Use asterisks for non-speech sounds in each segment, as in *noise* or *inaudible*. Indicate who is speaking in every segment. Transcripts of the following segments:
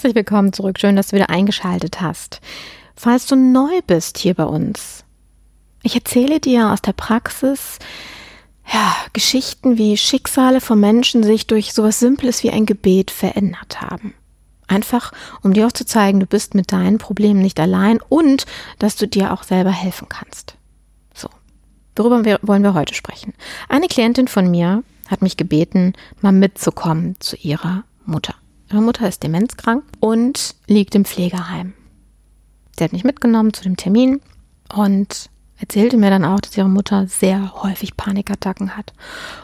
Speaker 1: Herzlich willkommen zurück. Schön, dass du wieder eingeschaltet hast. Falls du neu bist hier bei uns, ich erzähle dir aus der Praxis ja, Geschichten, wie Schicksale von Menschen sich durch sowas Simples wie ein Gebet verändert haben. Einfach, um dir auch zu zeigen, du bist mit deinen Problemen nicht allein und dass du dir auch selber helfen kannst. So, worüber wollen wir heute sprechen? Eine Klientin von mir hat mich gebeten, mal mitzukommen zu ihrer Mutter. Ihre Mutter ist demenzkrank und liegt im Pflegeheim. Sie hat mich mitgenommen zu dem Termin und erzählte mir dann auch, dass ihre Mutter sehr häufig Panikattacken hat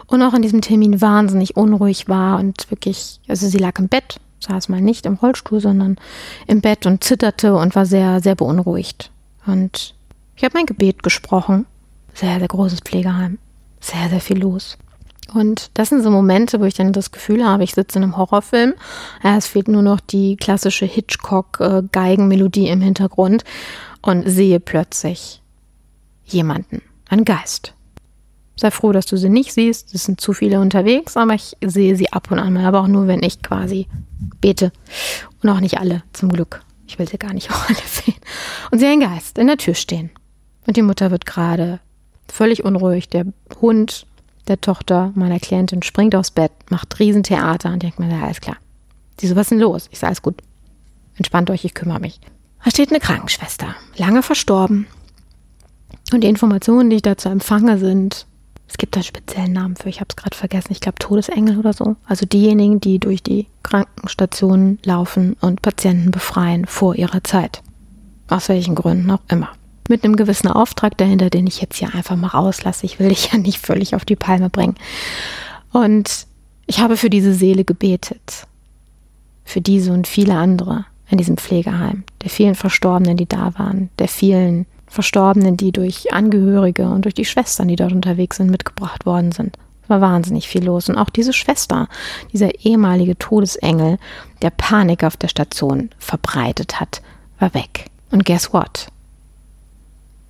Speaker 1: und auch an diesem Termin wahnsinnig unruhig war und wirklich, also sie lag im Bett, saß mal nicht im Rollstuhl, sondern im Bett und zitterte und war sehr, sehr beunruhigt. Und ich habe mein Gebet gesprochen. Sehr, sehr großes Pflegeheim. Sehr, sehr viel los. Und das sind so Momente, wo ich dann das Gefühl habe, ich sitze in einem Horrorfilm. Ja, es fehlt nur noch die klassische Hitchcock-Geigenmelodie im Hintergrund und sehe plötzlich jemanden, einen Geist. Sei froh, dass du sie nicht siehst. Es sind zu viele unterwegs, aber ich sehe sie ab und an mal, aber auch nur, wenn ich quasi bete. Und auch nicht alle, zum Glück. Ich will sie gar nicht *laughs* auch alle sehen. Und sie ein Geist in der Tür stehen. Und die Mutter wird gerade völlig unruhig. Der Hund der Tochter meiner Klientin springt aufs Bett, macht Riesentheater und denkt mir, ja, alles klar. Sie so, was ist denn los? Ich sage, alles gut. Entspannt euch, ich kümmere mich. Da steht eine Krankenschwester, lange verstorben. Und die Informationen, die ich dazu empfange, sind, es gibt einen speziellen Namen für, ich habe es gerade vergessen, ich glaube Todesengel oder so. Also diejenigen, die durch die Krankenstationen laufen und Patienten befreien vor ihrer Zeit. Aus welchen Gründen auch immer mit einem gewissen Auftrag dahinter, den ich jetzt hier einfach mal rauslasse. Ich will dich ja nicht völlig auf die Palme bringen. Und ich habe für diese Seele gebetet. Für diese und viele andere in diesem Pflegeheim. Der vielen Verstorbenen, die da waren. Der vielen Verstorbenen, die durch Angehörige und durch die Schwestern, die dort unterwegs sind, mitgebracht worden sind. Es war wahnsinnig viel los. Und auch diese Schwester, dieser ehemalige Todesengel, der Panik auf der Station verbreitet hat, war weg. Und guess what?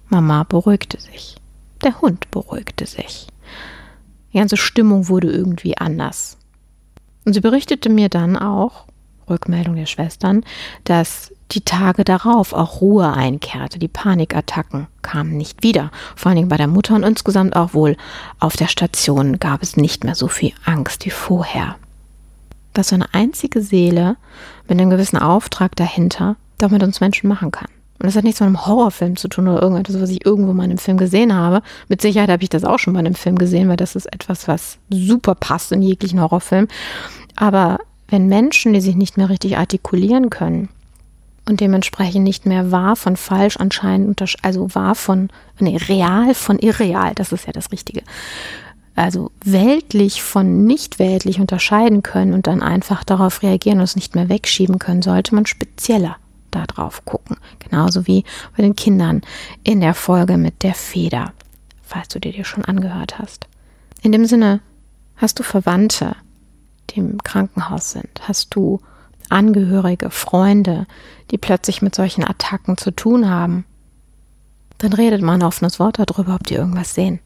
Speaker 1: Mama beruhigte sich. Der Hund beruhigte sich. Die ganze Stimmung wurde irgendwie anders. Und sie berichtete mir dann auch, Rückmeldung der Schwestern, dass die Tage darauf auch Ruhe einkehrte. Die Panikattacken kamen nicht wieder. Vor allen Dingen bei der Mutter und insgesamt auch wohl auf der Station gab es nicht mehr so viel Angst wie vorher. Dass so eine einzige Seele mit einem gewissen Auftrag dahinter damit uns Menschen machen kann. Und das hat nichts mit einem Horrorfilm zu tun oder irgendetwas, was ich irgendwo mal in einem Film gesehen habe. Mit Sicherheit habe ich das auch schon mal in einem Film gesehen, weil das ist etwas, was super passt in jeglichen Horrorfilm. Aber wenn Menschen, die sich nicht mehr richtig artikulieren können und dementsprechend nicht mehr wahr von falsch anscheinend, also wahr von, nee, real von irreal, das ist ja das Richtige. Also weltlich von nicht weltlich unterscheiden können und dann einfach darauf reagieren und es nicht mehr wegschieben können, sollte man spezieller da drauf gucken. Genauso wie bei den Kindern in der Folge mit der Feder, falls du dir die schon angehört hast. In dem Sinne, hast du Verwandte, die im Krankenhaus sind? Hast du Angehörige, Freunde, die plötzlich mit solchen Attacken zu tun haben? Dann redet man ein offenes Wort darüber, ob die irgendwas sehen.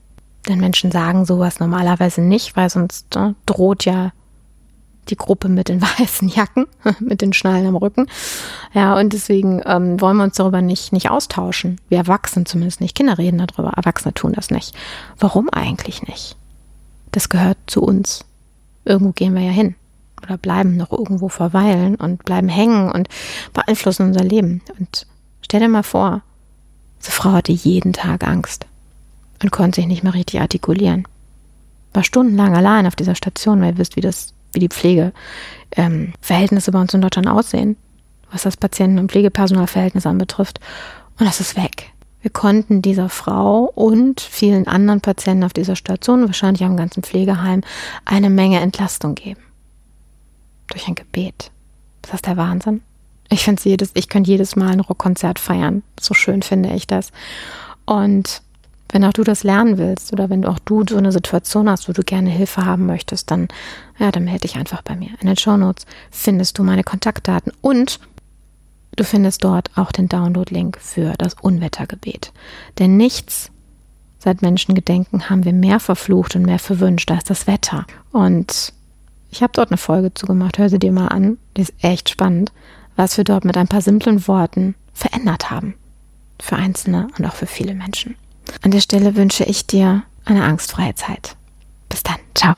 Speaker 1: Denn Menschen sagen sowas normalerweise nicht, weil sonst ne, droht ja die Gruppe mit den *laughs* weißen Jacken, *laughs* mit den Schnallen am Rücken. Ja, und deswegen ähm, wollen wir uns darüber nicht, nicht austauschen. Wir Erwachsene zumindest nicht. Kinder reden darüber, Erwachsene tun das nicht. Warum eigentlich nicht? Das gehört zu uns. Irgendwo gehen wir ja hin. Oder bleiben noch irgendwo verweilen und bleiben hängen und beeinflussen unser Leben. Und stell dir mal vor, diese Frau hatte jeden Tag Angst und konnte sich nicht mehr richtig artikulieren. War stundenlang allein auf dieser Station, weil ihr wisst, wie das wie die Pflegeverhältnisse ähm, bei uns in Deutschland aussehen, was das Patienten- und Pflegepersonalverhältnis anbetrifft. Und das ist weg. Wir konnten dieser Frau und vielen anderen Patienten auf dieser Station, wahrscheinlich am ganzen Pflegeheim, eine Menge Entlastung geben. Durch ein Gebet. Das ist der Wahnsinn. Ich jedes, ich könnte jedes Mal ein Rockkonzert feiern. So schön finde ich das. Und wenn auch du das lernen willst oder wenn auch du so eine Situation hast, wo du gerne Hilfe haben möchtest, dann, ja, dann melde dich einfach bei mir. In den Show Notes findest du meine Kontaktdaten und du findest dort auch den Download-Link für das Unwettergebet. Denn nichts seit Menschengedenken haben wir mehr verflucht und mehr verwünscht als das Wetter. Und ich habe dort eine Folge zugemacht, hör sie dir mal an, die ist echt spannend was wir dort mit ein paar simplen Worten verändert haben. Für Einzelne und auch für viele Menschen. An der Stelle wünsche ich dir eine angstfreie Zeit. Bis dann. Ciao.